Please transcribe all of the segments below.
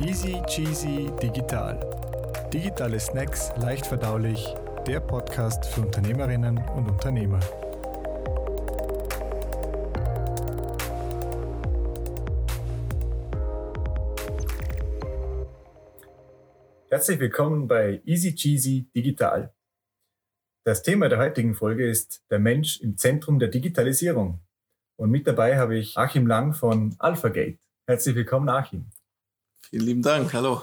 Easy Cheesy Digital. Digitale Snacks leicht verdaulich. Der Podcast für Unternehmerinnen und Unternehmer. Herzlich willkommen bei Easy Cheesy Digital. Das Thema der heutigen Folge ist der Mensch im Zentrum der Digitalisierung. Und mit dabei habe ich Achim Lang von AlphaGate. Herzlich willkommen, Achim. Vielen lieben Dank. Hallo.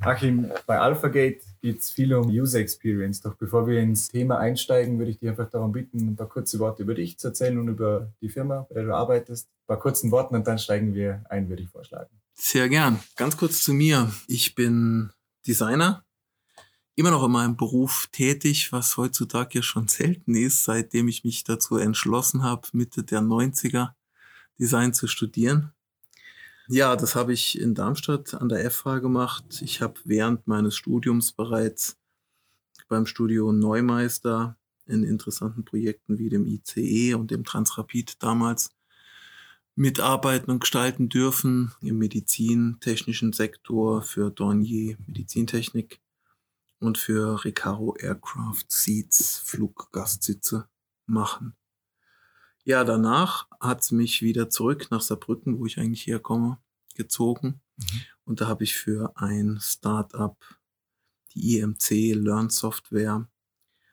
Achim, bei AlphaGate geht es viel um User Experience. Doch bevor wir ins Thema einsteigen, würde ich dich einfach darum bitten, ein paar kurze Worte über dich zu erzählen und über die Firma, bei der du arbeitest. Ein paar kurzen Worten und dann steigen wir ein, würde ich vorschlagen. Sehr gern. Ganz kurz zu mir. Ich bin Designer, immer noch in meinem Beruf tätig, was heutzutage ja schon selten ist, seitdem ich mich dazu entschlossen habe, Mitte der 90er Design zu studieren. Ja, das habe ich in Darmstadt an der FH gemacht. Ich habe während meines Studiums bereits beim Studio Neumeister in interessanten Projekten wie dem ICE und dem Transrapid damals mitarbeiten und gestalten dürfen im medizintechnischen Sektor für Dornier Medizintechnik und für Recaro Aircraft Seats Fluggastsitze machen. Ja, danach hat es mich wieder zurück nach Saarbrücken, wo ich eigentlich herkomme, gezogen. Mhm. Und da habe ich für ein Startup die IMC Learn Software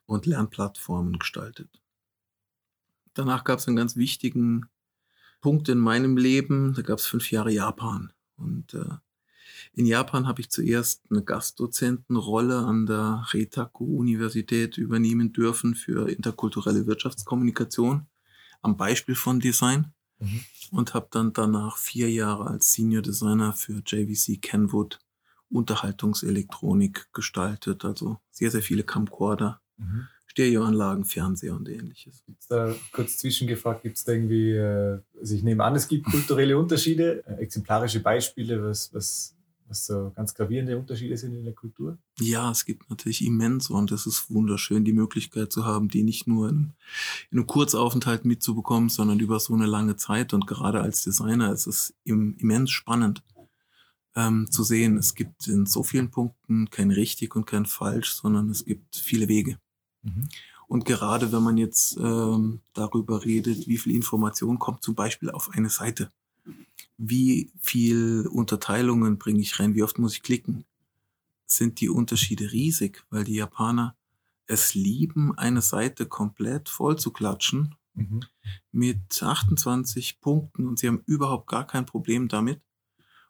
und Lernplattformen gestaltet. Danach gab es einen ganz wichtigen Punkt in meinem Leben. Da gab es fünf Jahre Japan. Und äh, in Japan habe ich zuerst eine Gastdozentenrolle an der Retaku-Universität übernehmen dürfen für interkulturelle Wirtschaftskommunikation am Beispiel von Design mhm. und habe dann danach vier Jahre als Senior Designer für JVC Kenwood Unterhaltungselektronik gestaltet, also sehr, sehr viele Camcorder, mhm. Stereoanlagen, Fernseher und ähnliches. Gibt's da kurz zwischengefragt, gibt es da irgendwie, äh, also ich nehme an, es gibt kulturelle Unterschiede, äh, exemplarische Beispiele, was, was was so ganz gravierende Unterschiede sind in der Kultur? Ja, es gibt natürlich immens und es ist wunderschön, die Möglichkeit zu haben, die nicht nur in, in einem Kurzaufenthalt mitzubekommen, sondern über so eine lange Zeit. Und gerade als Designer ist es immens spannend ähm, zu sehen. Es gibt in so vielen Punkten kein richtig und kein falsch, sondern es gibt viele Wege. Mhm. Und gerade wenn man jetzt ähm, darüber redet, wie viel Information kommt zum Beispiel auf eine Seite wie viel Unterteilungen bringe ich rein, wie oft muss ich klicken, sind die Unterschiede riesig, weil die Japaner es lieben, eine Seite komplett voll zu klatschen mhm. mit 28 Punkten und sie haben überhaupt gar kein Problem damit.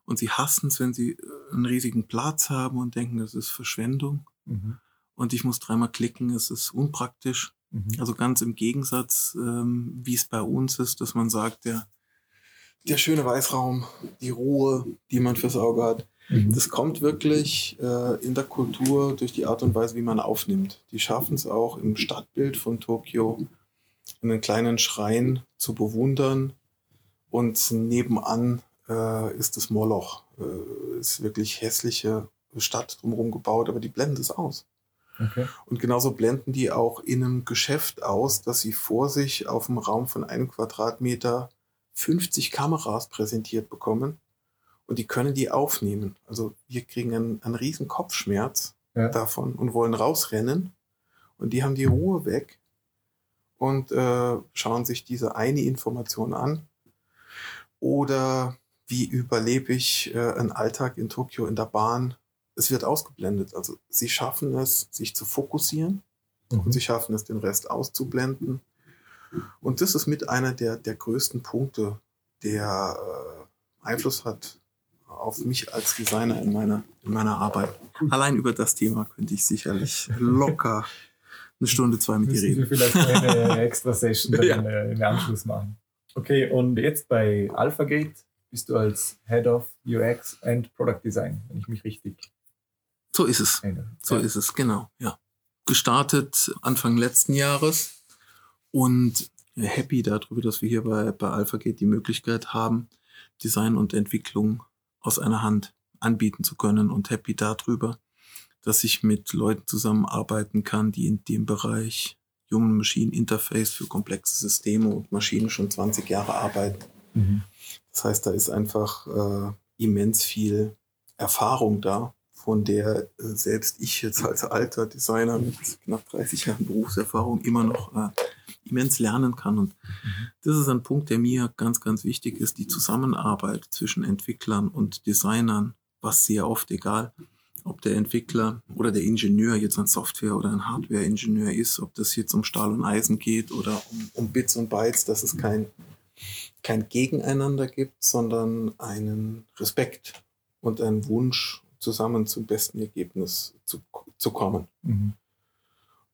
Und sie hassen es, wenn sie äh, einen riesigen Platz haben und denken, das ist Verschwendung. Mhm. Und ich muss dreimal klicken, es ist unpraktisch. Mhm. Also ganz im Gegensatz, ähm, wie es bei uns ist, dass man sagt, der der schöne Weißraum, die Ruhe, die man fürs Auge hat. Mhm. Das kommt wirklich äh, in der Kultur durch die Art und Weise, wie man aufnimmt. Die schaffen es auch im Stadtbild von Tokio, einen kleinen Schrein zu bewundern. Und nebenan äh, ist das Moloch. Äh, ist wirklich hässliche Stadt drumherum gebaut, aber die blenden es aus. Okay. Und genauso blenden die auch in einem Geschäft aus, dass sie vor sich auf einem Raum von einem Quadratmeter 50 Kameras präsentiert bekommen und die können die aufnehmen. Also wir kriegen einen, einen riesen Kopfschmerz ja. davon und wollen rausrennen und die haben die Ruhe weg und äh, schauen sich diese eine Information an. Oder wie überlebe ich äh, einen Alltag in Tokio in der Bahn? Es wird ausgeblendet. Also sie schaffen es, sich zu fokussieren mhm. und sie schaffen es, den Rest auszublenden. Und das ist mit einer der, der größten Punkte, der äh, Einfluss hat auf mich als Designer in meiner, in meiner Arbeit. Allein über das Thema könnte ich sicherlich locker eine Stunde, zwei mit dir reden. Wir vielleicht eine extra Session dann ja. Äh, im Anschluss machen. Okay, und jetzt bei AlphaGate bist du als Head of UX and Product Design, wenn ich mich richtig. So ist es. So ja. ist es, genau, ja. Gestartet Anfang letzten Jahres und happy darüber, dass wir hier bei, bei AlphaGate die Möglichkeit haben, Design und Entwicklung aus einer Hand anbieten zu können und happy darüber, dass ich mit Leuten zusammenarbeiten kann, die in dem Bereich Human Machine Interface für komplexe Systeme und Maschinen schon 20 Jahre arbeiten. Mhm. Das heißt, da ist einfach äh, immens viel Erfahrung da, von der äh, selbst ich jetzt als alter Designer mit knapp 30 Jahren Berufserfahrung immer noch äh, immens lernen kann. Und das ist ein Punkt, der mir ganz, ganz wichtig ist, die Zusammenarbeit zwischen Entwicklern und Designern, was sehr oft egal, ob der Entwickler oder der Ingenieur jetzt ein Software- oder ein Hardware-Ingenieur ist, ob das jetzt um Stahl und Eisen geht oder um, um Bits und Bytes, dass es kein, kein Gegeneinander gibt, sondern einen Respekt und einen Wunsch, zusammen zum besten Ergebnis zu, zu kommen. Mhm.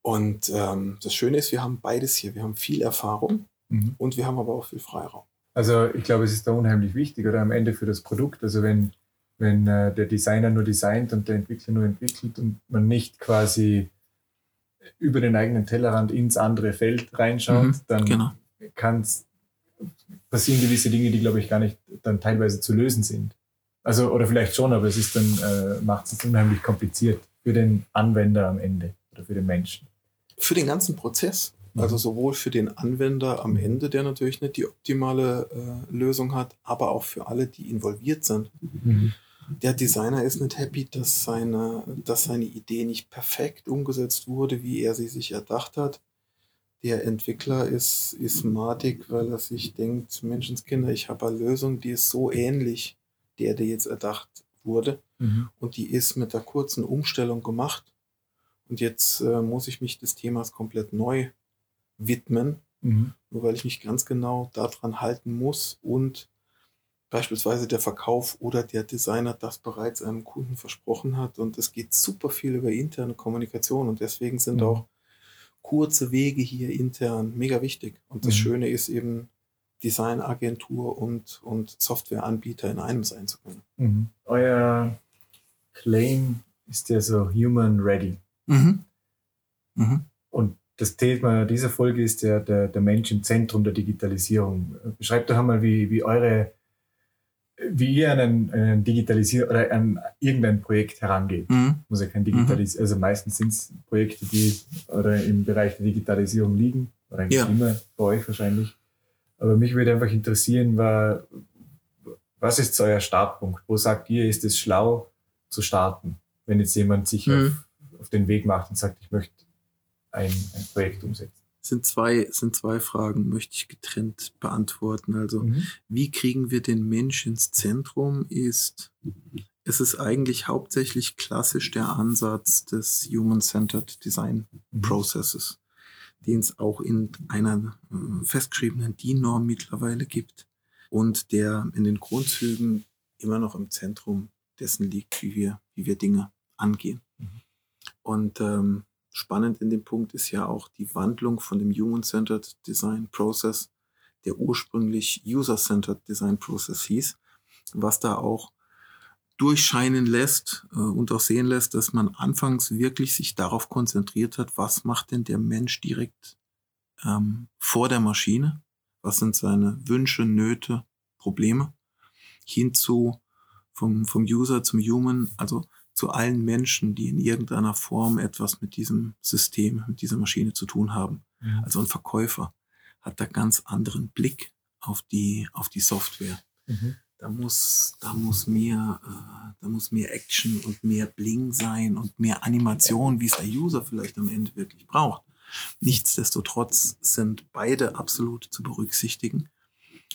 Und ähm, das Schöne ist, wir haben beides hier. Wir haben viel Erfahrung mhm. und wir haben aber auch viel Freiraum. Also ich glaube, es ist da unheimlich wichtig oder am Ende für das Produkt. Also wenn, wenn äh, der Designer nur designt und der Entwickler nur entwickelt und man nicht quasi über den eigenen Tellerrand ins andere Feld reinschaut, mhm, dann genau. kann es passieren gewisse Dinge, die, glaube ich, gar nicht dann teilweise zu lösen sind. Also, oder vielleicht schon, aber es ist dann, äh, macht es unheimlich kompliziert für den Anwender am Ende oder für den Menschen. Für den ganzen Prozess. Mhm. Also sowohl für den Anwender am Ende, der natürlich nicht die optimale äh, Lösung hat, aber auch für alle, die involviert sind. Mhm. Der Designer ist nicht happy, dass seine, dass seine Idee nicht perfekt umgesetzt wurde, wie er sie sich erdacht hat. Der Entwickler ist, ist madig, weil er sich denkt, Menschenskinder, ich habe eine Lösung, die ist so ähnlich der, der jetzt erdacht wurde. Mhm. Und die ist mit der kurzen Umstellung gemacht. Und jetzt äh, muss ich mich des Themas komplett neu widmen, mhm. nur weil ich mich ganz genau daran halten muss und beispielsweise der Verkauf oder der Designer das bereits einem Kunden versprochen hat. Und es geht super viel über interne Kommunikation und deswegen sind mhm. auch kurze Wege hier intern mega wichtig. Und das mhm. Schöne ist eben, Designagentur und, und Softwareanbieter in einem sein zu können. Mhm. Euer Claim ist ja so human ready. Mhm. Mhm. Und das Thema dieser Folge ist ja der, der Mensch im Zentrum der Digitalisierung. Beschreibt doch einmal, wie, wie eure, wie ihr an einen, einen Digitalisier oder an irgendein Projekt herangeht. Mhm. Muss ja kein Digitalis mhm. also meistens sind es Projekte, die oder im Bereich der Digitalisierung liegen, oder ja. immer bei euch wahrscheinlich. Aber mich würde einfach interessieren, war, was ist so euer Startpunkt? Wo sagt ihr, ist es schlau zu starten, wenn jetzt jemand sich mhm. auf, auf, den Weg macht und sagt, ich möchte ein, ein Projekt umsetzen? sind zwei, sind zwei Fragen, möchte ich getrennt beantworten. Also, mhm. wie kriegen wir den Mensch ins Zentrum? Ist, es ist eigentlich hauptsächlich klassisch der Ansatz des Human-Centered Design mhm. Processes den es auch in einer äh, festgeschriebenen DIN-Norm mittlerweile gibt und der in den Grundzügen immer noch im Zentrum dessen liegt, wie wir, wie wir Dinge angehen. Mhm. Und ähm, spannend in dem Punkt ist ja auch die Wandlung von dem Human-Centered Design Process, der ursprünglich User-Centered Design Process hieß, was da auch durchscheinen lässt äh, und auch sehen lässt, dass man anfangs wirklich sich darauf konzentriert hat, was macht denn der Mensch direkt ähm, vor der Maschine, was sind seine Wünsche, Nöte, Probleme, hinzu vom, vom User zum Human, also zu allen Menschen, die in irgendeiner Form etwas mit diesem System, mit dieser Maschine zu tun haben. Mhm. Also ein Verkäufer hat da ganz anderen Blick auf die, auf die Software. Mhm da muss, da muss mehr, äh, da muss mehr Action und mehr Bling sein und mehr Animation, wie es der User vielleicht am Ende wirklich braucht. Nichtsdestotrotz sind beide absolut zu berücksichtigen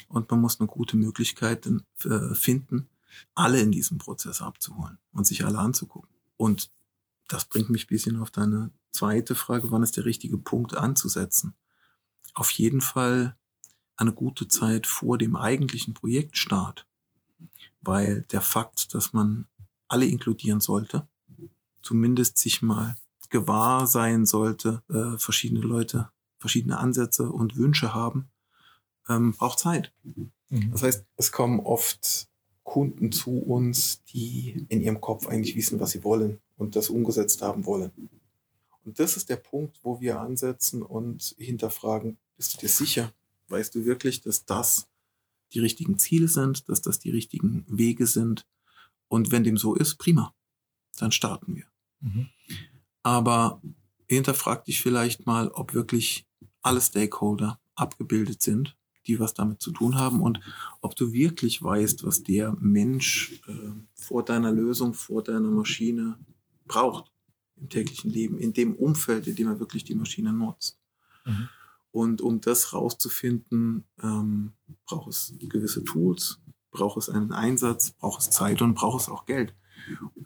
und man muss eine gute Möglichkeit äh, finden, alle in diesem Prozess abzuholen und sich alle anzugucken. Und das bringt mich ein bisschen auf deine zweite Frage, wann ist der richtige Punkt anzusetzen? Auf jeden Fall eine gute Zeit vor dem eigentlichen Projektstart weil der Fakt, dass man alle inkludieren sollte, zumindest sich mal gewahr sein sollte, äh, verschiedene Leute verschiedene Ansätze und Wünsche haben, ähm, braucht Zeit. Mhm. Das heißt, es kommen oft Kunden zu uns, die in ihrem Kopf eigentlich wissen, was sie wollen und das umgesetzt haben wollen. Und das ist der Punkt, wo wir ansetzen und hinterfragen, bist du dir sicher? Weißt du wirklich, dass das die richtigen Ziele sind, dass das die richtigen Wege sind. Und wenn dem so ist, prima, dann starten wir. Mhm. Aber hinterfrag dich vielleicht mal, ob wirklich alle Stakeholder abgebildet sind, die was damit zu tun haben und ob du wirklich weißt, was der Mensch äh, vor deiner Lösung, vor deiner Maschine braucht im täglichen Leben, in dem Umfeld, in dem er wirklich die Maschine nutzt. Mhm. Und um das rauszufinden, ähm, braucht es gewisse Tools, braucht es einen Einsatz, braucht es Zeit und braucht es auch Geld,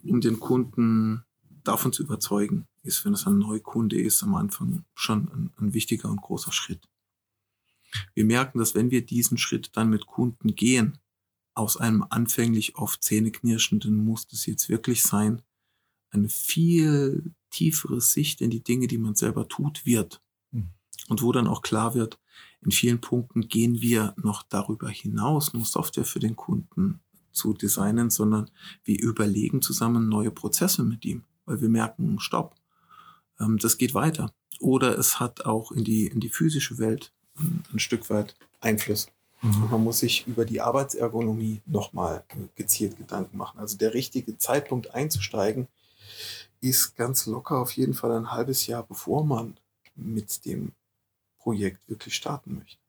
um den Kunden davon zu überzeugen, ist, wenn es ein Neukunde ist, am Anfang schon ein, ein wichtiger und großer Schritt. Wir merken, dass wenn wir diesen Schritt dann mit Kunden gehen, aus einem anfänglich oft zähneknirschenden muss das jetzt wirklich sein, eine viel tiefere Sicht in die Dinge, die man selber tut, wird. Und wo dann auch klar wird, in vielen Punkten gehen wir noch darüber hinaus, nur Software für den Kunden zu designen, sondern wir überlegen zusammen neue Prozesse mit ihm, weil wir merken, stopp, ähm, das geht weiter. Oder es hat auch in die, in die physische Welt ein, ein Stück weit Einfluss. Mhm. Man muss sich über die Arbeitsergonomie nochmal gezielt Gedanken machen. Also der richtige Zeitpunkt einzusteigen ist ganz locker auf jeden Fall ein halbes Jahr, bevor man mit dem Projekt wirklich starten möchte.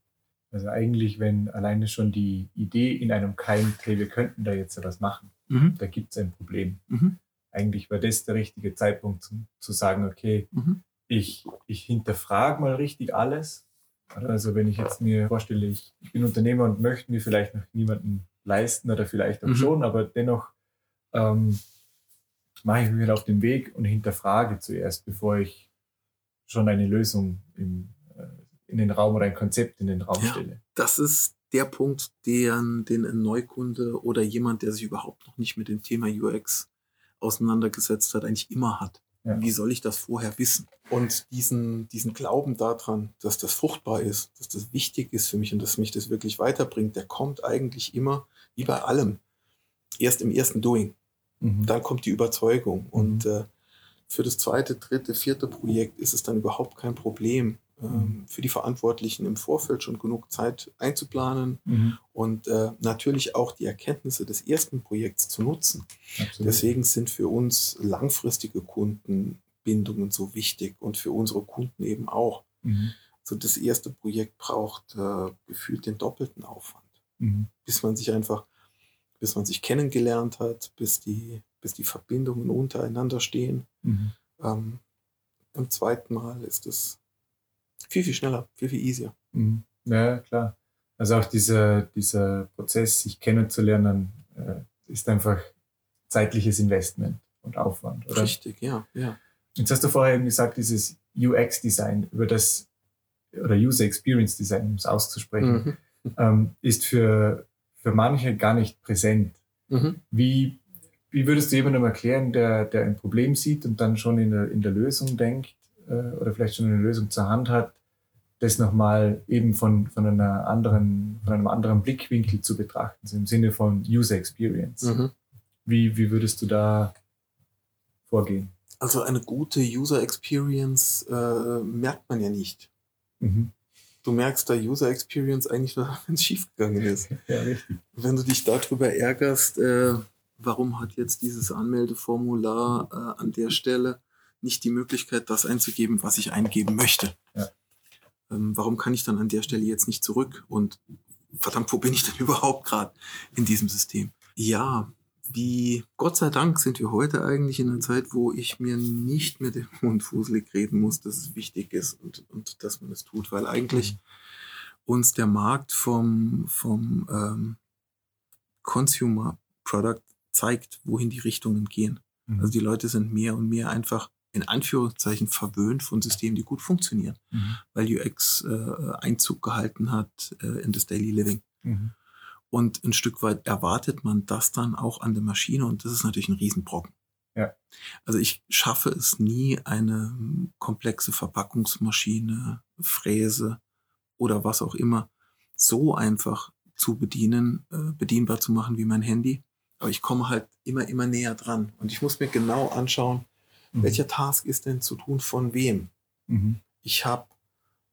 Also eigentlich, wenn alleine schon die Idee in einem Keim, hey, wir könnten da jetzt etwas machen, mhm. da gibt es ein Problem. Mhm. Eigentlich war das der richtige Zeitpunkt zum, zu sagen, okay, mhm. ich, ich hinterfrage mal richtig alles. Also wenn ich jetzt mir vorstelle, ich, ich bin Unternehmer und möchte mir vielleicht noch niemanden leisten oder vielleicht auch mhm. schon, aber dennoch ähm, mache ich mich halt auf den Weg und hinterfrage zuerst, bevor ich schon eine Lösung im, in den Raum oder ein Konzept in den Raum ja, stelle. Das ist der Punkt, den, den ein Neukunde oder jemand, der sich überhaupt noch nicht mit dem Thema UX auseinandergesetzt hat, eigentlich immer hat. Ja. Wie soll ich das vorher wissen? Und diesen, diesen Glauben daran, dass das fruchtbar ist, dass das wichtig ist für mich und dass mich das wirklich weiterbringt, der kommt eigentlich immer, wie bei allem, erst im ersten Doing. Mhm. Dann kommt die Überzeugung. Mhm. Und äh, für das zweite, dritte, vierte Projekt ist es dann überhaupt kein Problem, ähm, für die Verantwortlichen im Vorfeld schon genug Zeit einzuplanen mhm. und äh, natürlich auch die Erkenntnisse des ersten Projekts zu nutzen. Absolut. Deswegen sind für uns langfristige Kundenbindungen so wichtig und für unsere Kunden eben auch. Mhm. So das erste Projekt braucht äh, gefühlt den doppelten Aufwand, mhm. bis man sich einfach, bis man sich kennengelernt hat, bis die, bis die Verbindungen untereinander stehen. Mhm. Ähm, Im zweiten Mal ist es viel, viel schneller, viel, viel easier. Mhm. Ja, klar. Also auch dieser, dieser Prozess, sich kennenzulernen, äh, ist einfach zeitliches Investment und Aufwand. Oder? Richtig, ja, ja. Jetzt hast du vorher eben gesagt, dieses UX-Design, über das, oder User Experience Design, um es auszusprechen, mhm. ähm, ist für, für manche gar nicht präsent. Mhm. Wie, wie würdest du jemandem erklären, der, der ein Problem sieht und dann schon in der, in der Lösung denkt, äh, oder vielleicht schon eine Lösung zur Hand hat, das nochmal eben von, von, einer anderen, von einem anderen Blickwinkel zu betrachten, so im Sinne von User Experience. Mhm. Wie, wie würdest du da vorgehen? Also eine gute User Experience äh, merkt man ja nicht. Mhm. Du merkst da User Experience eigentlich nur, wenn es schiefgegangen ist. ja, richtig. Wenn du dich darüber ärgerst, äh, warum hat jetzt dieses Anmeldeformular äh, an der Stelle nicht die Möglichkeit, das einzugeben, was ich eingeben möchte. Ja. Ähm, warum kann ich dann an der Stelle jetzt nicht zurück? Und verdammt, wo bin ich denn überhaupt gerade in diesem System? Ja, wie Gott sei Dank sind wir heute eigentlich in einer Zeit, wo ich mir nicht mit dem Mund fußelig reden muss, dass es wichtig ist und, und dass man es tut, weil eigentlich uns der Markt vom, vom ähm, Consumer Product zeigt, wohin die Richtungen gehen. Mhm. Also die Leute sind mehr und mehr einfach in Anführungszeichen verwöhnt von Systemen, die gut funktionieren, mhm. weil UX äh, Einzug gehalten hat äh, in das Daily Living. Mhm. Und ein Stück weit erwartet man das dann auch an der Maschine und das ist natürlich ein Riesenbrocken. Ja. Also ich schaffe es nie, eine komplexe Verpackungsmaschine, Fräse oder was auch immer so einfach zu bedienen, äh, bedienbar zu machen wie mein Handy. Aber ich komme halt immer, immer näher dran. Und ich muss mir genau anschauen, Mhm. Welcher Task ist denn zu tun von wem? Mhm. Ich habe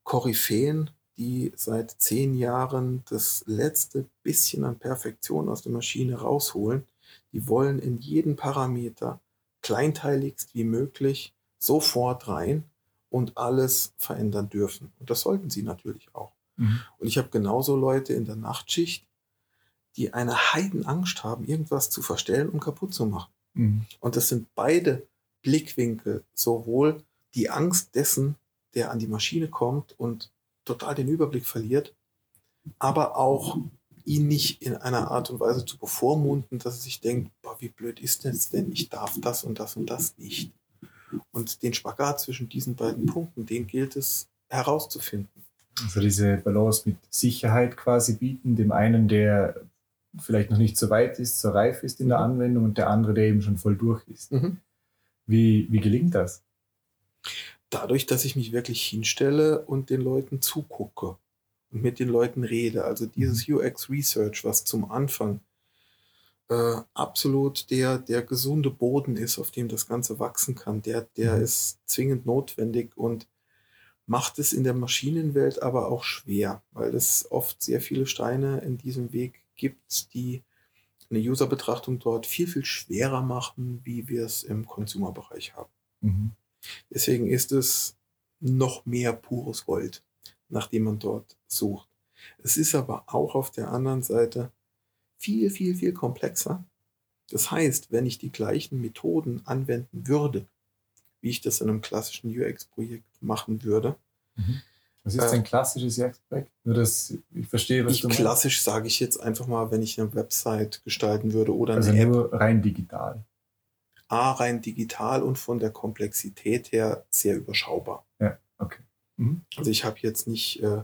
Koryphäen, die seit zehn Jahren das letzte bisschen an Perfektion aus der Maschine rausholen. Die wollen in jeden Parameter kleinteiligst wie möglich sofort rein und alles verändern dürfen. Und das sollten sie natürlich auch. Mhm. Und ich habe genauso Leute in der Nachtschicht, die eine Heidenangst haben, irgendwas zu verstellen und kaputt zu machen. Mhm. Und das sind beide Blickwinkel, sowohl die Angst dessen, der an die Maschine kommt und total den Überblick verliert, aber auch ihn nicht in einer Art und Weise zu bevormunden, dass er sich denkt, boah, wie blöd ist das denn, ich darf das und das und das nicht. Und den Spagat zwischen diesen beiden Punkten, den gilt es herauszufinden. Also diese Balance mit Sicherheit quasi bieten, dem einen, der vielleicht noch nicht so weit ist, so reif ist in der mhm. Anwendung und der andere, der eben schon voll durch ist. Mhm. Wie, wie gelingt das? Dadurch, dass ich mich wirklich hinstelle und den Leuten zugucke und mit den Leuten rede. Also dieses mhm. UX Research, was zum Anfang äh, absolut der, der gesunde Boden ist, auf dem das Ganze wachsen kann, der, der mhm. ist zwingend notwendig und macht es in der Maschinenwelt aber auch schwer, weil es oft sehr viele Steine in diesem Weg gibt, die eine User-Betrachtung dort viel, viel schwerer machen, wie wir es im Consumer-Bereich haben. Mhm. Deswegen ist es noch mehr pures Gold, nachdem man dort sucht. Es ist aber auch auf der anderen Seite viel, viel, viel komplexer. Das heißt, wenn ich die gleichen Methoden anwenden würde, wie ich das in einem klassischen UX-Projekt machen würde, mhm. Was ist ein klassisches UX-Projekt? Nur, dass ich verstehe, was ich du meinst. Klassisch sage ich jetzt einfach mal, wenn ich eine Website gestalten würde oder eine also App. nur rein digital. A, rein digital und von der Komplexität her sehr überschaubar. Ja, okay. Mhm. Also ich habe jetzt nicht äh,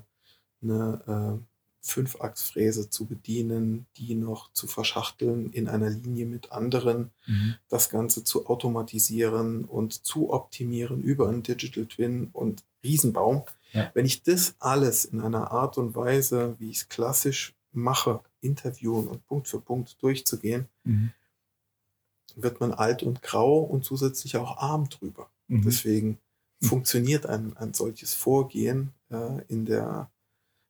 eine äh, Fünfachsfräse zu bedienen, die noch zu verschachteln in einer Linie mit anderen, mhm. das Ganze zu automatisieren und zu optimieren über einen Digital Twin und Riesenbaum. Ja. Wenn ich das alles in einer Art und Weise, wie ich es klassisch mache, interviewen und Punkt für Punkt durchzugehen, mhm. wird man alt und grau und zusätzlich auch arm drüber. Mhm. Deswegen funktioniert ein, ein solches Vorgehen äh, in der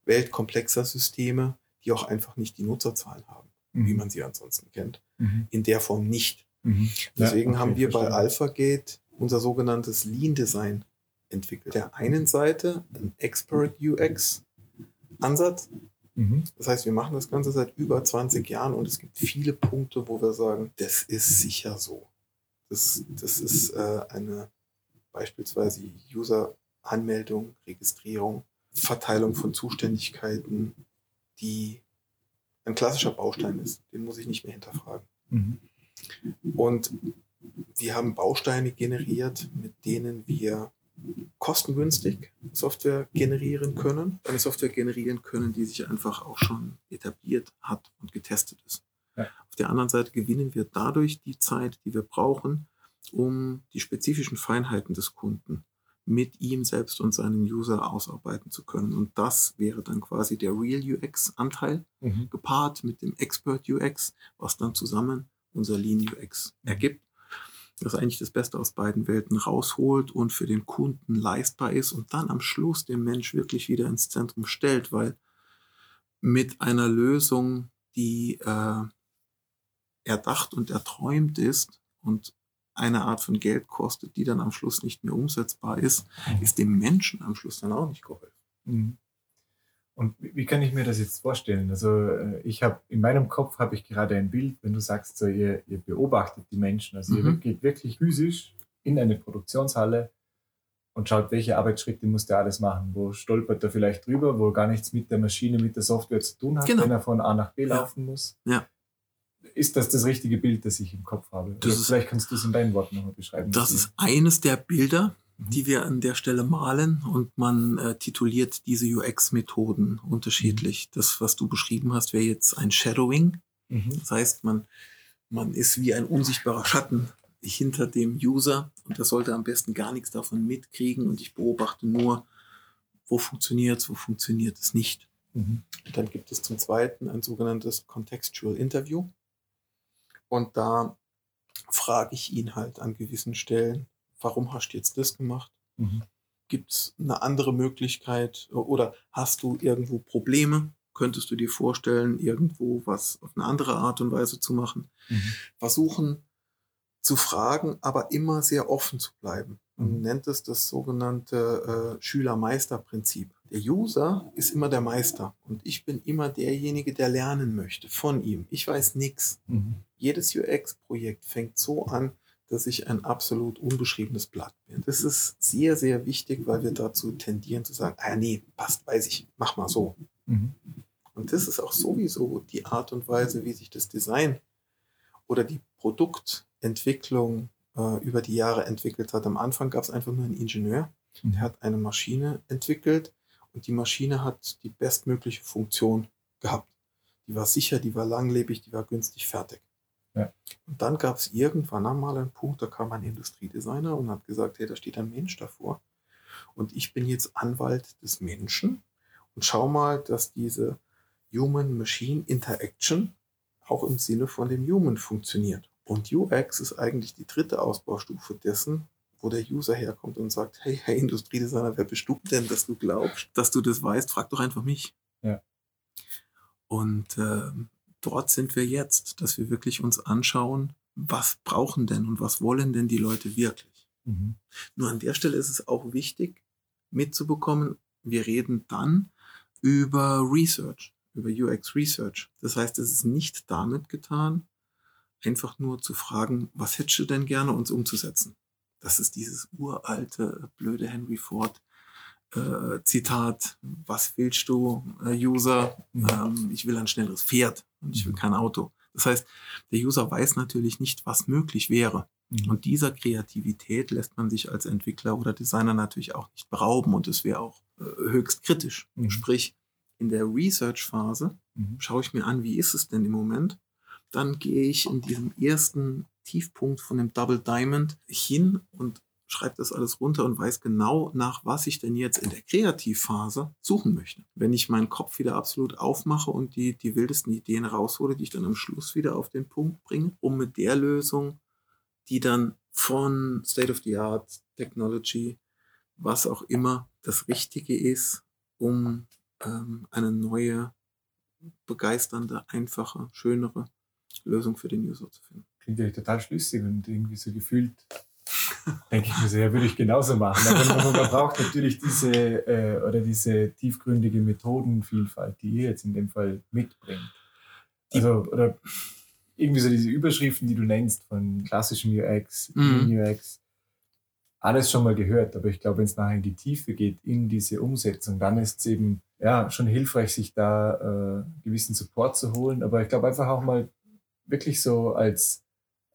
Welt komplexer Systeme, die auch einfach nicht die Nutzerzahlen haben, mhm. wie man sie ansonsten kennt. Mhm. In der Form nicht. Mhm. Deswegen ja, okay, haben wir bei AlphaGate unser sogenanntes Lean Design entwickelt. Der einen Seite ein Expert UX Ansatz. Mhm. Das heißt, wir machen das Ganze seit über 20 Jahren und es gibt viele Punkte, wo wir sagen, das ist sicher so. Das, das ist äh, eine beispielsweise User-Anmeldung, Registrierung, Verteilung von Zuständigkeiten, die ein klassischer Baustein ist. Den muss ich nicht mehr hinterfragen. Mhm. Und wir haben Bausteine generiert, mit denen wir kostengünstig Software generieren können. Eine Software generieren können, die sich einfach auch schon etabliert hat und getestet ist. Ja. Auf der anderen Seite gewinnen wir dadurch die Zeit, die wir brauchen, um die spezifischen Feinheiten des Kunden mit ihm selbst und seinen User ausarbeiten zu können. Und das wäre dann quasi der Real UX-Anteil, mhm. gepaart mit dem Expert UX, was dann zusammen unser Lean UX ergibt das eigentlich das Beste aus beiden Welten rausholt und für den Kunden leistbar ist und dann am Schluss den Mensch wirklich wieder ins Zentrum stellt, weil mit einer Lösung, die äh, erdacht und erträumt ist und eine Art von Geld kostet, die dann am Schluss nicht mehr umsetzbar ist, mhm. ist dem Menschen am Schluss dann auch nicht geholfen. Mhm. Und wie kann ich mir das jetzt vorstellen? Also äh, ich habe in meinem Kopf habe ich gerade ein Bild, wenn du sagst, so ihr, ihr beobachtet die Menschen, also mhm. ihr geht wirklich physisch in eine Produktionshalle und schaut, welche Arbeitsschritte muss der alles machen, wo stolpert er vielleicht drüber, wo gar nichts mit der Maschine, mit der Software zu tun hat, genau. wenn er von A nach B ja. laufen muss. Ja. Ist das das richtige Bild, das ich im Kopf habe? Ist, vielleicht kannst du es in deinen Worten nochmal beschreiben. Das ist eines der Bilder, Mhm. die wir an der Stelle malen und man äh, tituliert diese UX-Methoden unterschiedlich. Mhm. Das, was du beschrieben hast, wäre jetzt ein Shadowing. Mhm. Das heißt, man, man ist wie ein unsichtbarer Schatten hinter dem User und der sollte am besten gar nichts davon mitkriegen und ich beobachte nur, wo funktioniert es, wo funktioniert es nicht. Mhm. Dann gibt es zum Zweiten ein sogenanntes Contextual Interview. Und da frage ich ihn halt an gewissen Stellen, warum hast du jetzt das gemacht? Mhm. Gibt es eine andere Möglichkeit oder hast du irgendwo Probleme? Könntest du dir vorstellen, irgendwo was auf eine andere Art und Weise zu machen? Mhm. Versuchen zu fragen, aber immer sehr offen zu bleiben. und mhm. nennt es das sogenannte äh, Schüler-Meister-Prinzip. Der User ist immer der Meister und ich bin immer derjenige, der lernen möchte von ihm. Ich weiß nichts. Mhm. Jedes UX-Projekt fängt so an, dass ich ein absolut unbeschriebenes Blatt bin. Das ist sehr, sehr wichtig, weil wir dazu tendieren zu sagen, ah nee, passt, weiß ich, mach mal so. Mhm. Und das ist auch sowieso die Art und Weise, wie sich das Design oder die Produktentwicklung äh, über die Jahre entwickelt hat. Am Anfang gab es einfach nur einen Ingenieur, mhm. der hat eine Maschine entwickelt und die Maschine hat die bestmögliche Funktion gehabt. Die war sicher, die war langlebig, die war günstig fertig. Ja. Und dann gab es irgendwann einmal einen Punkt, da kam ein Industriedesigner und hat gesagt, hey, da steht ein Mensch davor. Und ich bin jetzt Anwalt des Menschen und schau mal, dass diese Human-Machine Interaction auch im Sinne von dem Human funktioniert. Und UX ist eigentlich die dritte Ausbaustufe dessen, wo der User herkommt und sagt, hey, hey Industriedesigner, wer bist du denn, dass du glaubst, dass du das weißt? Frag doch einfach mich. Ja. Und äh, dort sind wir jetzt, dass wir wirklich uns anschauen, was brauchen denn und was wollen denn die Leute wirklich. Mhm. Nur an der Stelle ist es auch wichtig mitzubekommen, wir reden dann über Research, über UX Research. Das heißt, es ist nicht damit getan, einfach nur zu fragen, was hättest du denn gerne, uns umzusetzen? Das ist dieses uralte, blöde Henry Ford äh, Zitat, was willst du, äh, User? Mhm. Ähm, ich will ein schnelleres Pferd und ich will mhm. kein Auto. Das heißt, der User weiß natürlich nicht, was möglich wäre. Mhm. Und dieser Kreativität lässt man sich als Entwickler oder Designer natürlich auch nicht berauben und es wäre auch äh, höchst kritisch. Mhm. Sprich, in der Research-Phase mhm. schaue ich mir an, wie ist es denn im Moment dann gehe ich in diesem ersten Tiefpunkt von dem Double Diamond hin und schreibe das alles runter und weiß genau, nach was ich denn jetzt in der Kreativphase suchen möchte. Wenn ich meinen Kopf wieder absolut aufmache und die, die wildesten Ideen raushole, die ich dann am Schluss wieder auf den Punkt bringe, um mit der Lösung, die dann von State of the Art, Technology, was auch immer das Richtige ist, um ähm, eine neue, begeisternde, einfache, schönere Lösung für den User zu finden. Klingt ja total schlüssig und irgendwie so gefühlt, denke ich mir so, ja, würde ich genauso machen. Aber man braucht natürlich diese äh, oder diese tiefgründige Methodenvielfalt, die ihr jetzt in dem Fall mitbringt. Also, oder irgendwie so diese Überschriften, die du nennst von klassischem UX, mhm. UX, alles schon mal gehört, aber ich glaube, wenn es nachher in die Tiefe geht, in diese Umsetzung, dann ist es eben ja schon hilfreich, sich da äh, gewissen Support zu holen. Aber ich glaube einfach auch mal wirklich so als,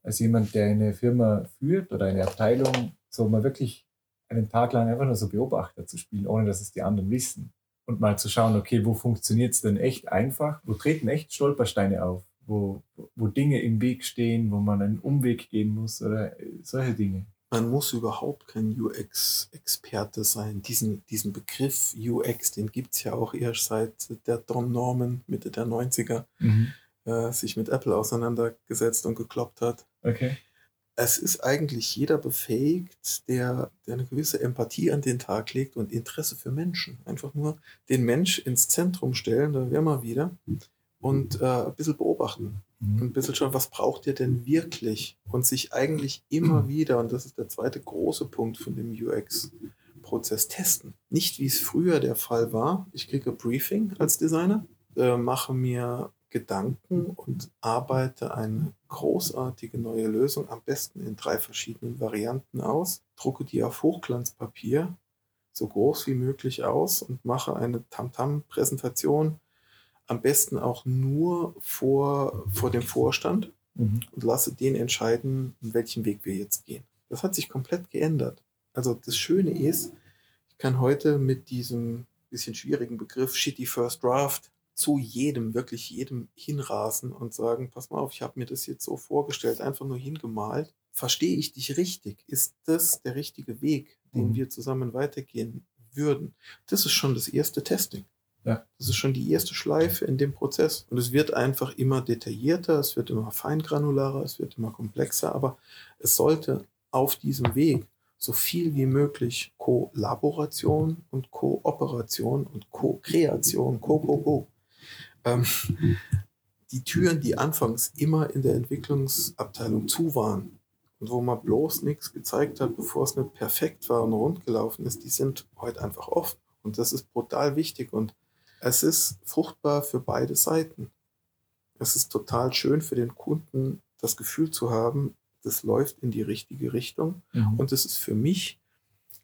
als jemand, der eine Firma führt oder eine Abteilung, so mal wirklich einen Tag lang einfach nur so Beobachter zu spielen, ohne dass es die anderen wissen. Und mal zu schauen, okay, wo funktioniert es denn echt einfach? Wo treten echt Stolpersteine auf? Wo, wo Dinge im Weg stehen, wo man einen Umweg gehen muss oder solche Dinge. Man muss überhaupt kein UX-Experte sein. Diesen, diesen Begriff UX, den gibt es ja auch erst seit der Don Norman Mitte der 90er. Mhm äh, sich mit Apple auseinandergesetzt und gekloppt hat. Okay. Es ist eigentlich jeder befähigt, der, der eine gewisse Empathie an den Tag legt und Interesse für Menschen. Einfach nur den Mensch ins Zentrum stellen, da wären wir wieder, und äh, ein bisschen beobachten. Mhm. Ein bisschen schauen, was braucht ihr denn wirklich? Und sich eigentlich immer wieder, und das ist der zweite große Punkt von dem UX-Prozess, testen. Nicht wie es früher der Fall war. Ich kriege ein Briefing als Designer, äh, mache mir Gedanken und arbeite eine großartige neue Lösung, am besten in drei verschiedenen Varianten aus, drucke die auf Hochglanzpapier so groß wie möglich aus und mache eine Tamtam-Präsentation, am besten auch nur vor, vor dem Vorstand mhm. und lasse den entscheiden, in welchen Weg wir jetzt gehen. Das hat sich komplett geändert. Also das Schöne ist, ich kann heute mit diesem bisschen schwierigen Begriff Shitty First Draft zu jedem, wirklich jedem hinrasen und sagen, pass mal auf, ich habe mir das jetzt so vorgestellt, einfach nur hingemalt. Verstehe ich dich richtig? Ist das der richtige Weg, den mhm. wir zusammen weitergehen würden? Das ist schon das erste Testing. Ja. Das ist schon die erste Schleife in dem Prozess. Und es wird einfach immer detaillierter, es wird immer feingranularer, es wird immer komplexer, aber es sollte auf diesem Weg so viel wie möglich Kollaboration und Kooperation und Co-Kreation, Co-Co-Co ähm, die Türen, die anfangs immer in der Entwicklungsabteilung zu waren und wo man bloß nichts gezeigt hat, bevor es nicht perfekt war und rund gelaufen ist, die sind heute einfach offen. Und das ist brutal wichtig und es ist fruchtbar für beide Seiten. Es ist total schön für den Kunden, das Gefühl zu haben, das läuft in die richtige Richtung. Mhm. Und es ist für mich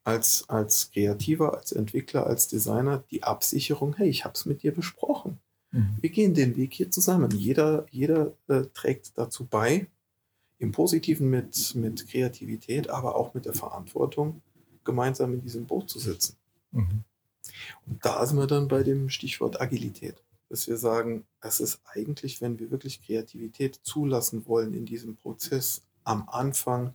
als, als Kreativer, als Entwickler, als Designer die Absicherung, hey, ich habe es mit dir besprochen. Mhm. Wir gehen den Weg hier zusammen. Jeder, jeder äh, trägt dazu bei, im Positiven mit, mit Kreativität, aber auch mit der Verantwortung, gemeinsam in diesem Boot zu sitzen. Mhm. Und da sind wir dann bei dem Stichwort Agilität, dass wir sagen, es ist eigentlich, wenn wir wirklich Kreativität zulassen wollen in diesem Prozess, am Anfang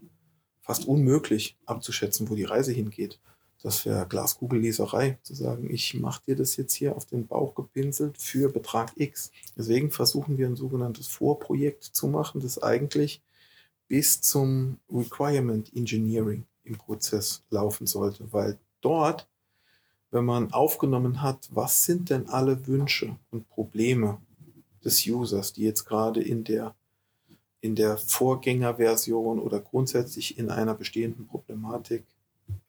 fast unmöglich abzuschätzen, wo die Reise hingeht. Das wäre Glaskugelleserei, zu sagen, ich mache dir das jetzt hier auf den Bauch gepinselt für Betrag X. Deswegen versuchen wir ein sogenanntes Vorprojekt zu machen, das eigentlich bis zum Requirement Engineering im Prozess laufen sollte, weil dort, wenn man aufgenommen hat, was sind denn alle Wünsche und Probleme des Users, die jetzt gerade in der in der Vorgängerversion oder grundsätzlich in einer bestehenden Problematik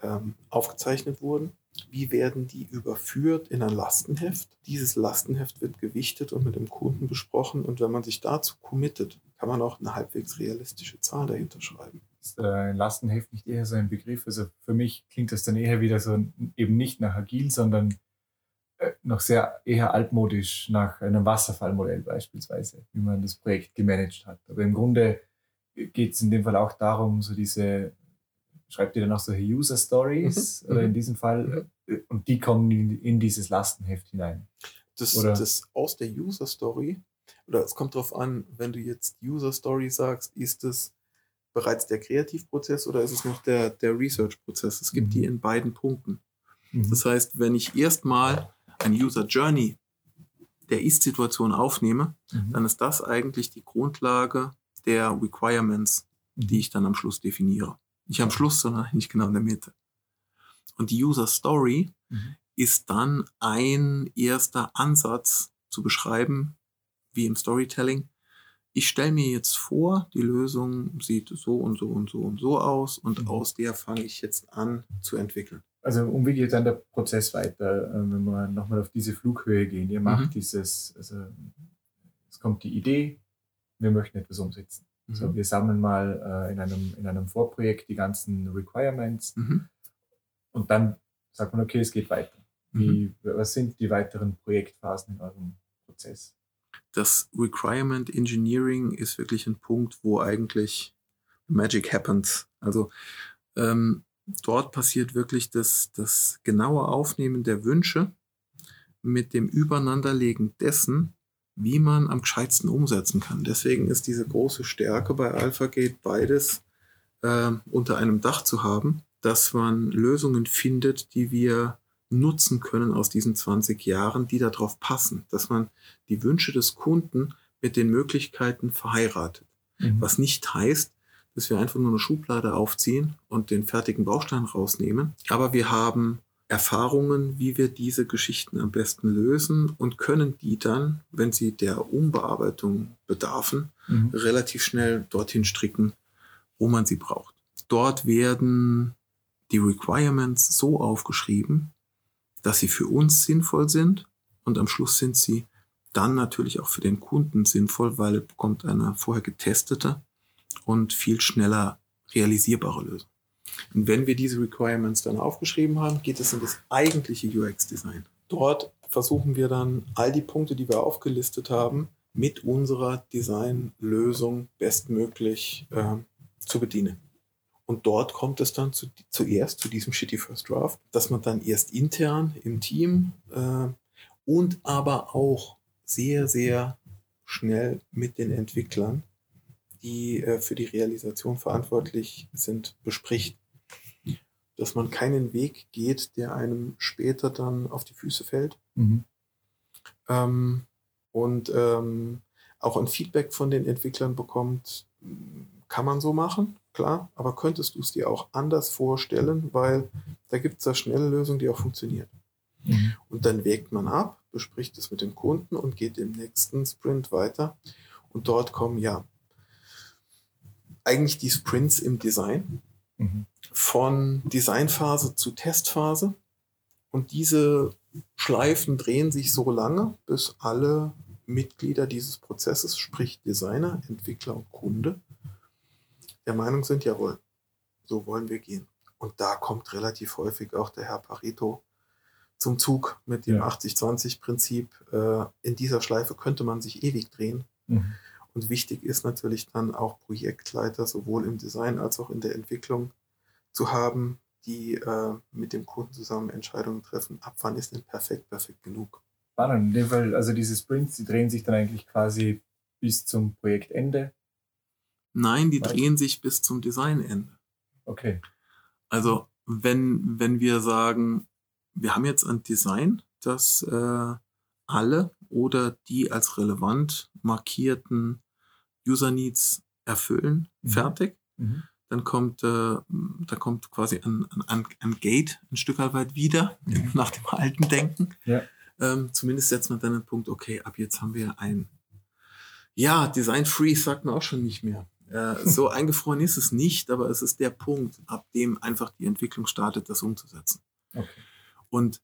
ähm, aufgezeichnet wurden. Wie werden die überführt in ein Lastenheft? Dieses Lastenheft wird gewichtet und mit dem Kunden besprochen. Und wenn man sich dazu committet, kann man auch eine halbwegs realistische Zahl dahinter schreiben. Ist äh, ein Lastenheft nicht eher so ein Begriff? Also für mich klingt das dann eher wieder so eben nicht nach agil, sondern äh, noch sehr eher altmodisch nach einem Wasserfallmodell beispielsweise, wie man das Projekt gemanagt hat. Aber im Grunde geht es in dem Fall auch darum, so diese schreibt ihr dann auch solche User Stories mhm. oder in mhm. diesem Fall mhm. und die kommen in, in, dieses Lastenheft hinein. Das, oder? das aus der User Story oder es kommt darauf an, wenn du jetzt User Story sagst, ist es bereits der Kreativprozess oder ist es noch der, der Research-Prozess? Es gibt mhm. die in beiden Punkten. Mhm. Das heißt, wenn ich erstmal ein User Journey der Ist-Situation aufnehme, mhm. dann ist das eigentlich die Grundlage der Requirements, die ich dann am Schluss definiere. Nicht am Schluss, sondern nicht genau in der Mitte. Und die User Story mhm. ist dann ein erster Ansatz zu beschreiben, wie im Storytelling. Ich stelle mir jetzt vor, die Lösung sieht so und so und so und so aus und mhm. aus der fange ich jetzt an zu entwickeln. Also und wie geht dann der Prozess weiter, äh, wenn wir nochmal auf diese Flughöhe gehen? Ihr macht mhm. dieses, also es kommt die Idee, wir möchten etwas umsetzen. Mhm. So, wir sammeln mal äh, in, einem, in einem Vorprojekt die ganzen Requirements mhm. und dann sagt man, okay, es geht weiter. Wie, mhm. Was sind die weiteren Projektphasen in eurem Prozess? Das Requirement Engineering ist wirklich ein Punkt, wo eigentlich Magic happens. Also ähm, dort passiert wirklich das, das genaue Aufnehmen der Wünsche mit dem Übereinanderlegen dessen, wie man am gescheitsten umsetzen kann. Deswegen ist diese große Stärke bei AlphaGate beides äh, unter einem Dach zu haben, dass man Lösungen findet, die wir nutzen können aus diesen 20 Jahren, die darauf passen, dass man die Wünsche des Kunden mit den Möglichkeiten verheiratet. Mhm. Was nicht heißt, dass wir einfach nur eine Schublade aufziehen und den fertigen Baustein rausnehmen. Aber wir haben Erfahrungen, wie wir diese Geschichten am besten lösen und können die dann, wenn sie der Umbearbeitung bedarfen, mhm. relativ schnell dorthin stricken, wo man sie braucht. Dort werden die Requirements so aufgeschrieben, dass sie für uns sinnvoll sind und am Schluss sind sie dann natürlich auch für den Kunden sinnvoll, weil er bekommt eine vorher getestete und viel schneller realisierbare Lösung. Und wenn wir diese Requirements dann aufgeschrieben haben, geht es in das eigentliche UX-Design. Dort versuchen wir dann all die Punkte, die wir aufgelistet haben, mit unserer Designlösung bestmöglich äh, zu bedienen. Und dort kommt es dann zu, zuerst zu diesem Shitty First Draft, dass man dann erst intern im Team äh, und aber auch sehr, sehr schnell mit den Entwicklern, die äh, für die Realisation verantwortlich sind, bespricht dass man keinen Weg geht, der einem später dann auf die Füße fällt. Mhm. Ähm, und ähm, auch ein Feedback von den Entwicklern bekommt, kann man so machen, klar, aber könntest du es dir auch anders vorstellen, weil da gibt es da schnelle Lösungen, die auch funktionieren. Mhm. Und dann wägt man ab, bespricht es mit dem Kunden und geht im nächsten Sprint weiter. Und dort kommen ja eigentlich die Sprints im Design. Mhm. Von Designphase zu Testphase. Und diese Schleifen drehen sich so lange, bis alle Mitglieder dieses Prozesses, sprich Designer, Entwickler und Kunde, der Meinung sind, jawohl, so wollen wir gehen. Und da kommt relativ häufig auch der Herr Pareto zum Zug mit dem ja. 80-20-Prinzip. Äh, in dieser Schleife könnte man sich ewig drehen. Mhm. Und wichtig ist natürlich dann auch Projektleiter sowohl im Design als auch in der Entwicklung zu haben, die äh, mit dem Kunden zusammen Entscheidungen treffen, ab wann ist denn perfekt, perfekt genug. Spannend. In dem Fall, also diese Sprints, die drehen sich dann eigentlich quasi bis zum Projektende? Nein, die Weiter? drehen sich bis zum Designende. Okay. Also wenn, wenn wir sagen, wir haben jetzt ein Design, das äh, alle oder die als relevant markierten User Needs erfüllen, mhm. fertig. Mhm. Dann kommt, äh, da kommt quasi ein, ein, ein Gate ein Stück weit wieder, mhm. nach dem alten Denken. Ja. Ähm, zumindest setzt man dann den Punkt, okay, ab jetzt haben wir ein, ja, Design Freeze sagt man auch schon nicht mehr. Äh, so eingefroren ist es nicht, aber es ist der Punkt, ab dem einfach die Entwicklung startet, das umzusetzen. Okay. Und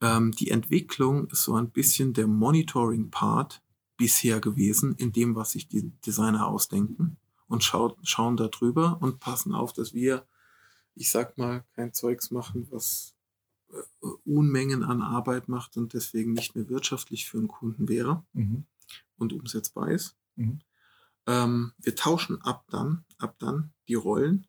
ähm, die Entwicklung ist so ein bisschen der Monitoring-Part bisher gewesen, in dem, was sich die Designer ausdenken und schaut, schauen da drüber und passen auf, dass wir, ich sag mal, kein Zeugs machen, was äh, Unmengen an Arbeit macht und deswegen nicht mehr wirtschaftlich für einen Kunden wäre mhm. und umsetzbar ist. Mhm. Ähm, wir tauschen ab dann, ab dann die Rollen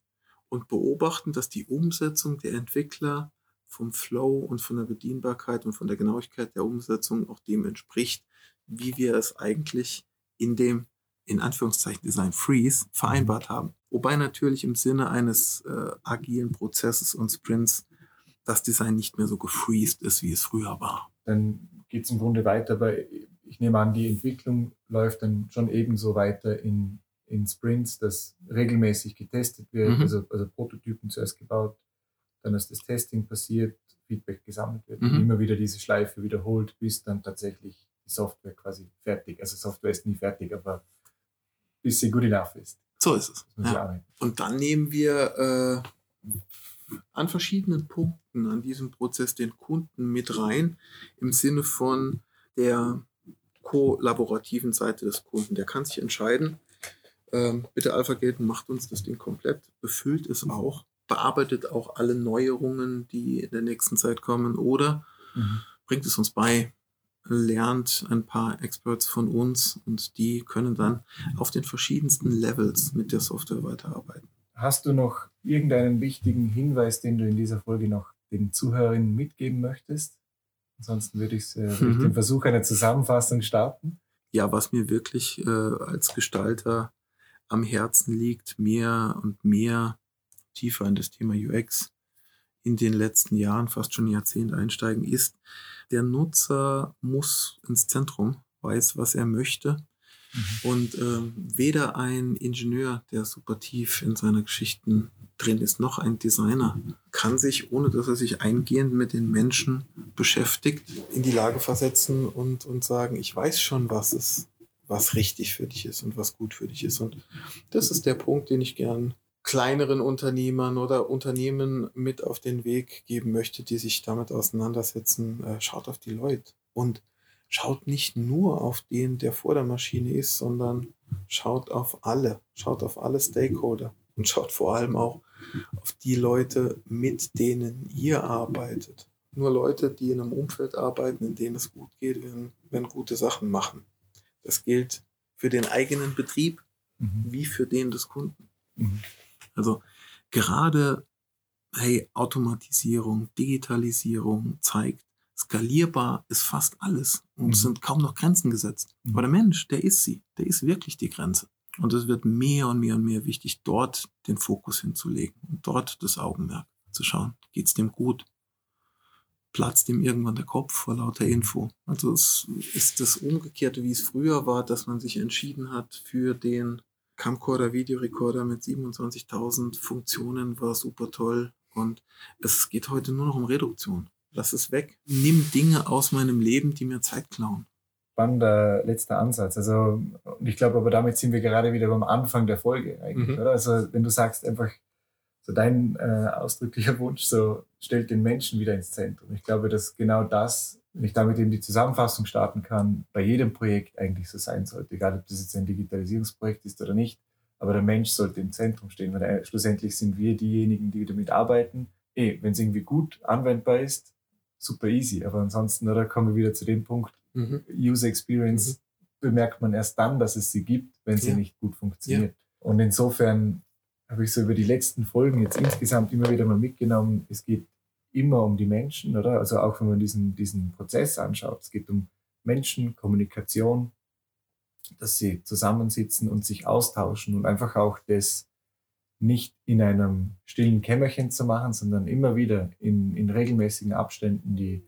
und beobachten, dass die Umsetzung der Entwickler vom Flow und von der Bedienbarkeit und von der Genauigkeit der Umsetzung auch dem entspricht, wie wir es eigentlich in dem, in Anführungszeichen, Design Freeze vereinbart haben. Wobei natürlich im Sinne eines äh, agilen Prozesses und Sprints das Design nicht mehr so gefreezed ist, wie es früher war. Dann geht es im Grunde weiter, weil ich nehme an, die Entwicklung läuft dann schon ebenso weiter in, in Sprints, dass regelmäßig getestet wird, mhm. also, also Prototypen zuerst gebaut, dann ist das Testing passiert, Feedback gesammelt wird mhm. und immer wieder diese Schleife wiederholt, bis dann tatsächlich die Software quasi fertig. Also Software ist nie fertig, aber bis sie gut enough ist. So ist es. Ja. Und dann nehmen wir äh, an verschiedenen Punkten an diesem Prozess den Kunden mit rein, im Sinne von der kollaborativen Seite des Kunden. Der kann sich entscheiden, ähm, bitte AlphaGate macht uns das Ding komplett, befüllt es auch bearbeitet auch alle Neuerungen, die in der nächsten Zeit kommen oder mhm. bringt es uns bei, lernt ein paar Experts von uns und die können dann auf den verschiedensten Levels mit der Software weiterarbeiten. Hast du noch irgendeinen wichtigen Hinweis, den du in dieser Folge noch den Zuhörerinnen mitgeben möchtest? Ansonsten würde ich, äh, mhm. den Versuch einer Zusammenfassung starten. Ja, was mir wirklich äh, als Gestalter am Herzen liegt, mehr und mehr tiefer in das Thema UX in den letzten Jahren, fast schon Jahrzehnt einsteigen, ist, der Nutzer muss ins Zentrum, weiß, was er möchte. Mhm. Und äh, weder ein Ingenieur, der super tief in seiner Geschichten drin ist, noch ein Designer kann sich, ohne dass er sich eingehend mit den Menschen beschäftigt, in die Lage versetzen und, und sagen, ich weiß schon, was es, was richtig für dich ist und was gut für dich ist. Und das ist der Punkt, den ich gern kleineren Unternehmern oder Unternehmen mit auf den Weg geben möchte, die sich damit auseinandersetzen, äh, schaut auf die Leute und schaut nicht nur auf den, der vor der Maschine ist, sondern schaut auf alle, schaut auf alle Stakeholder und schaut vor allem auch auf die Leute, mit denen ihr arbeitet. Nur Leute, die in einem Umfeld arbeiten, in dem es gut geht, werden, werden gute Sachen machen. Das gilt für den eigenen Betrieb mhm. wie für den des Kunden. Mhm. Also gerade hey, Automatisierung, Digitalisierung zeigt, skalierbar ist fast alles und es mhm. sind kaum noch Grenzen gesetzt. Mhm. Aber der Mensch, der ist sie, der ist wirklich die Grenze. Und es wird mehr und mehr und mehr wichtig, dort den Fokus hinzulegen und dort das Augenmerk zu schauen. Geht es dem gut? Platzt ihm irgendwann der Kopf vor lauter Info? Also es ist das Umgekehrte, wie es früher war, dass man sich entschieden hat für den Camcorder, Videorekorder mit 27.000 Funktionen war super toll. Und es geht heute nur noch um Reduktion. Lass es weg. Nimm Dinge aus meinem Leben, die mir Zeit klauen. spannender letzter Ansatz. Also, und ich glaube, aber damit sind wir gerade wieder beim Anfang der Folge eigentlich, mhm. oder? Also, wenn du sagst einfach, so dein äh, ausdrücklicher Wunsch, so stellt den Menschen wieder ins Zentrum. Ich glaube, dass genau das, wenn ich damit eben die Zusammenfassung starten kann, bei jedem Projekt eigentlich so sein sollte, egal ob das jetzt ein Digitalisierungsprojekt ist oder nicht. Aber der Mensch sollte im Zentrum stehen, weil schlussendlich sind wir diejenigen, die damit arbeiten. Eh, wenn es irgendwie gut anwendbar ist, super easy. Aber ansonsten, oder kommen wir wieder zu dem Punkt, mhm. User Experience mhm. bemerkt man erst dann, dass es sie gibt, wenn sie ja. nicht gut funktioniert. Ja. Und insofern habe ich so über die letzten Folgen jetzt insgesamt immer wieder mal mitgenommen, es geht immer um die Menschen, oder? Also auch wenn man diesen, diesen Prozess anschaut, es geht um Menschen, Kommunikation, dass sie zusammensitzen und sich austauschen und einfach auch das nicht in einem stillen Kämmerchen zu machen, sondern immer wieder in, in regelmäßigen Abständen die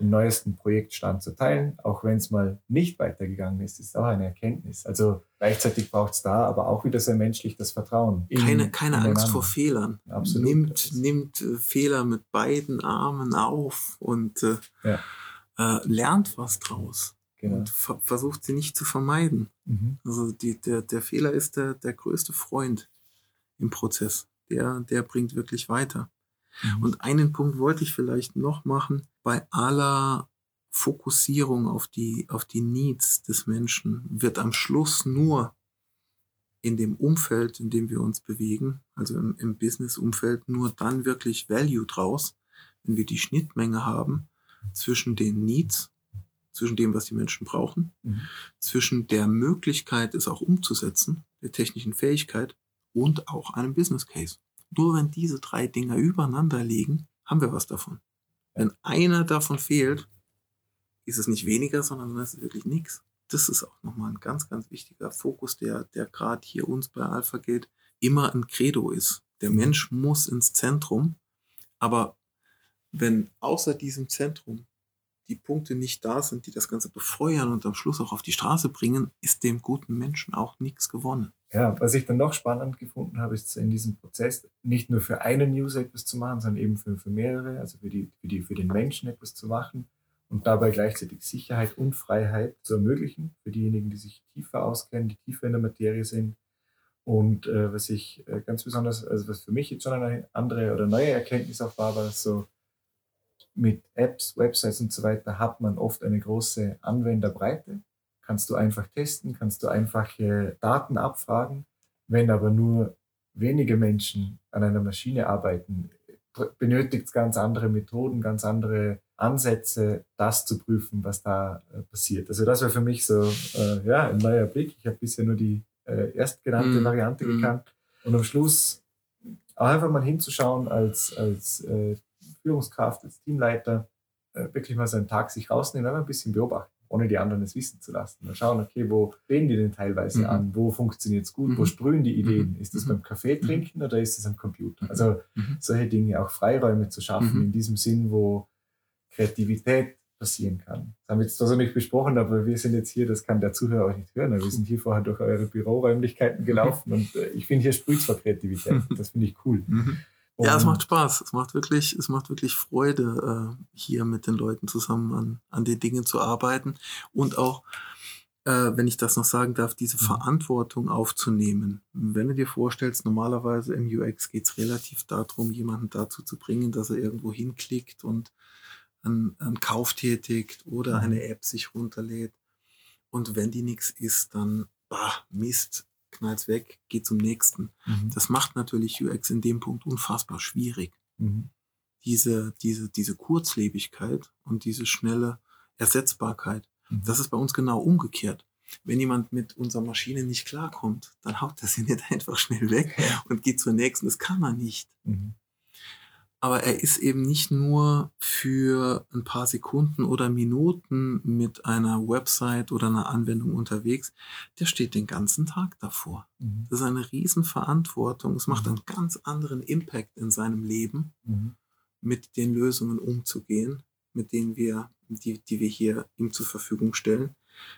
den neuesten Projektstand zu teilen, auch wenn es mal nicht weitergegangen ist, ist auch eine Erkenntnis. Also gleichzeitig braucht es da aber auch wieder sehr menschlich das Vertrauen. In, keine keine Angst vor Fehlern. Absolut. Nimmt, nimmt äh, Fehler mit beiden Armen auf und äh, ja. äh, lernt was draus. Genau. Und ver versucht sie nicht zu vermeiden. Mhm. Also die, der, der Fehler ist der, der größte Freund im Prozess. Der, der bringt wirklich weiter. Mhm. Und einen Punkt wollte ich vielleicht noch machen. Bei aller Fokussierung auf die, auf die Needs des Menschen wird am Schluss nur in dem Umfeld, in dem wir uns bewegen, also im, im Business-Umfeld, nur dann wirklich Value draus, wenn wir die Schnittmenge haben zwischen den Needs, zwischen dem, was die Menschen brauchen, mhm. zwischen der Möglichkeit, es auch umzusetzen, der technischen Fähigkeit und auch einem Business Case. Nur wenn diese drei Dinger übereinander liegen, haben wir was davon. Wenn einer davon fehlt, ist es nicht weniger, sondern es ist wirklich nichts. Das ist auch nochmal ein ganz, ganz wichtiger Fokus, der, der gerade hier uns bei Alpha Gate immer ein Credo ist. Der Mensch muss ins Zentrum, aber wenn außer diesem Zentrum die Punkte nicht da sind, die das Ganze befeuern und am Schluss auch auf die Straße bringen, ist dem guten Menschen auch nichts gewonnen. Ja, was ich dann noch spannend gefunden habe, ist in diesem Prozess nicht nur für einen User etwas zu machen, sondern eben für, für mehrere, also für, die, für, die, für den Menschen etwas zu machen und dabei gleichzeitig Sicherheit und Freiheit zu ermöglichen für diejenigen, die sich tiefer auskennen, die tiefer in der Materie sind. Und äh, was ich äh, ganz besonders, also was für mich jetzt schon eine andere oder neue Erkenntnis auch war, war so, mit Apps, Websites und so weiter hat man oft eine große Anwenderbreite. Kannst du einfach testen, kannst du einfache Daten abfragen. Wenn aber nur wenige Menschen an einer Maschine arbeiten, benötigt es ganz andere Methoden, ganz andere Ansätze, das zu prüfen, was da äh, passiert. Also das war für mich so äh, ja, ein neuer Blick. Ich habe bisher nur die äh, erstgenannte mm. Variante mm. gekannt. Und am Schluss auch einfach mal hinzuschauen als, als äh, Führungskraft, als Teamleiter äh, wirklich mal seinen Tag sich rausnehmen, ein bisschen beobachten, ohne die anderen es wissen zu lassen. Mal schauen, okay, wo reden die denn teilweise mhm. an? Wo funktioniert es gut? Mhm. Wo sprühen die Ideen? Mhm. Ist das mhm. beim Kaffee mhm. trinken oder ist das am Computer? Also solche Dinge, auch Freiräume zu schaffen, in diesem Sinn, wo Kreativität passieren kann. Das haben wir jetzt zwar so nicht besprochen, aber wir sind jetzt hier, das kann der Zuhörer auch nicht hören. Wir sind hier vorher durch eure Büroräumlichkeiten gelaufen und äh, ich finde, hier sprüht zwar Kreativität. Das finde ich cool. Und ja, es macht Spaß. Es macht wirklich, es macht wirklich Freude, äh, hier mit den Leuten zusammen an, an den Dingen zu arbeiten und auch, äh, wenn ich das noch sagen darf, diese mhm. Verantwortung aufzunehmen. Wenn du dir vorstellst, normalerweise im UX geht es relativ darum, jemanden dazu zu bringen, dass er irgendwo hinklickt und einen, einen Kauf tätigt oder mhm. eine App sich runterlädt. Und wenn die nichts ist, dann, bah, Mist, knallt's weg, geht zum nächsten. Mhm. Das macht natürlich UX in dem Punkt unfassbar schwierig. Mhm. Diese, diese, diese Kurzlebigkeit und diese schnelle Ersetzbarkeit, mhm. das ist bei uns genau umgekehrt. Wenn jemand mit unserer Maschine nicht klarkommt, dann haut er sie nicht einfach schnell weg und geht zur nächsten. Das kann man nicht. Mhm. Aber er ist eben nicht nur für ein paar Sekunden oder Minuten mit einer Website oder einer Anwendung unterwegs. Der steht den ganzen Tag davor. Mhm. Das ist eine Riesenverantwortung. Es macht mhm. einen ganz anderen Impact in seinem Leben, mhm. mit den Lösungen umzugehen, mit denen wir, die, die wir hier ihm zur Verfügung stellen,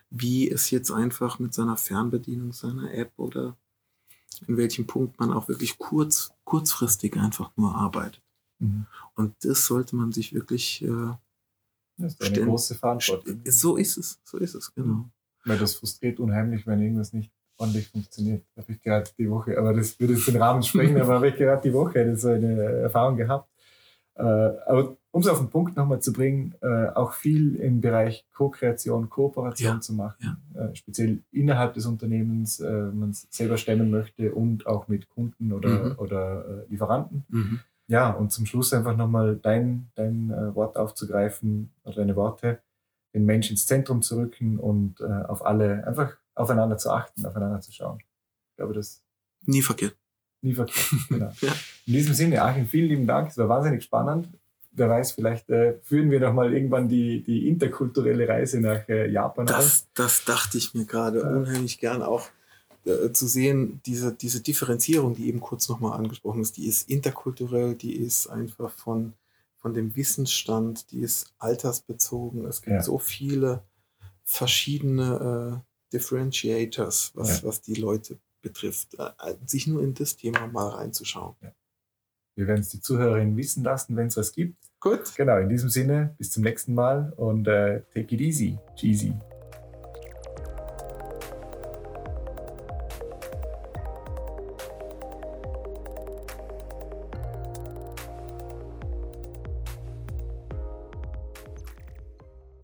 wie es jetzt einfach mit seiner Fernbedienung, seiner App oder in welchem Punkt man auch wirklich kurz, kurzfristig einfach nur arbeitet. Mhm. Und das sollte man sich wirklich äh, Das ist eine große Verantwortung. So ist es, so ist es, genau. Weil das frustriert unheimlich, wenn irgendwas nicht ordentlich funktioniert. Habe ich gerade die Woche, aber das würde jetzt den Rahmen sprengen, aber habe ich gerade die Woche so eine Erfahrung gehabt. Äh, aber um es auf den Punkt nochmal zu bringen, äh, auch viel im Bereich Co-Kreation, Kooperation Ja, zu machen, äh, speziell innerhalb des Unternehmens, äh, man es selber stemmen möchte und auch mit Kunden oder, Mhm. oder äh, Lieferanten. Mhm. Ja, und zum Schluss einfach nochmal dein, dein äh, Wort aufzugreifen oder deine Worte, den Mensch ins Zentrum zu rücken und äh, auf alle, einfach aufeinander zu achten, aufeinander zu schauen. Ich glaube, das Nie verkehrt. nie verkehrt. genau. Ja. In diesem Sinne, Achim, vielen lieben Dank. Es war wahnsinnig spannend. Wer weiß, vielleicht äh, führen wir noch mal irgendwann die, die interkulturelle Reise nach äh, Japan aus. Das, das dachte ich mir gerade unheimlich gern auch äh, zu sehen, diese, diese Differenzierung, die eben kurz nochmal angesprochen ist, die ist interkulturell, die ist einfach von, von dem Wissensstand, die ist altersbezogen. Es gibt Ja. so viele verschiedene äh, Differentiators, was, Ja. was die Leute betrifft. Äh, äh, sich nur in das Thema mal reinzuschauen. Wir werden es die Zuhörerinnen wissen lassen, wenn es was gibt. Gut. Genau, in diesem Sinne, bis zum nächsten Mal und äh, take it easy, cheesy.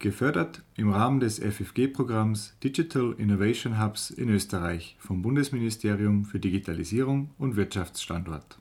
Gefördert im Rahmen des FFG-Programms Digital Innovation Hubs in Österreich vom Bundesministerium für Digitalisierung und Wirtschaftsstandort.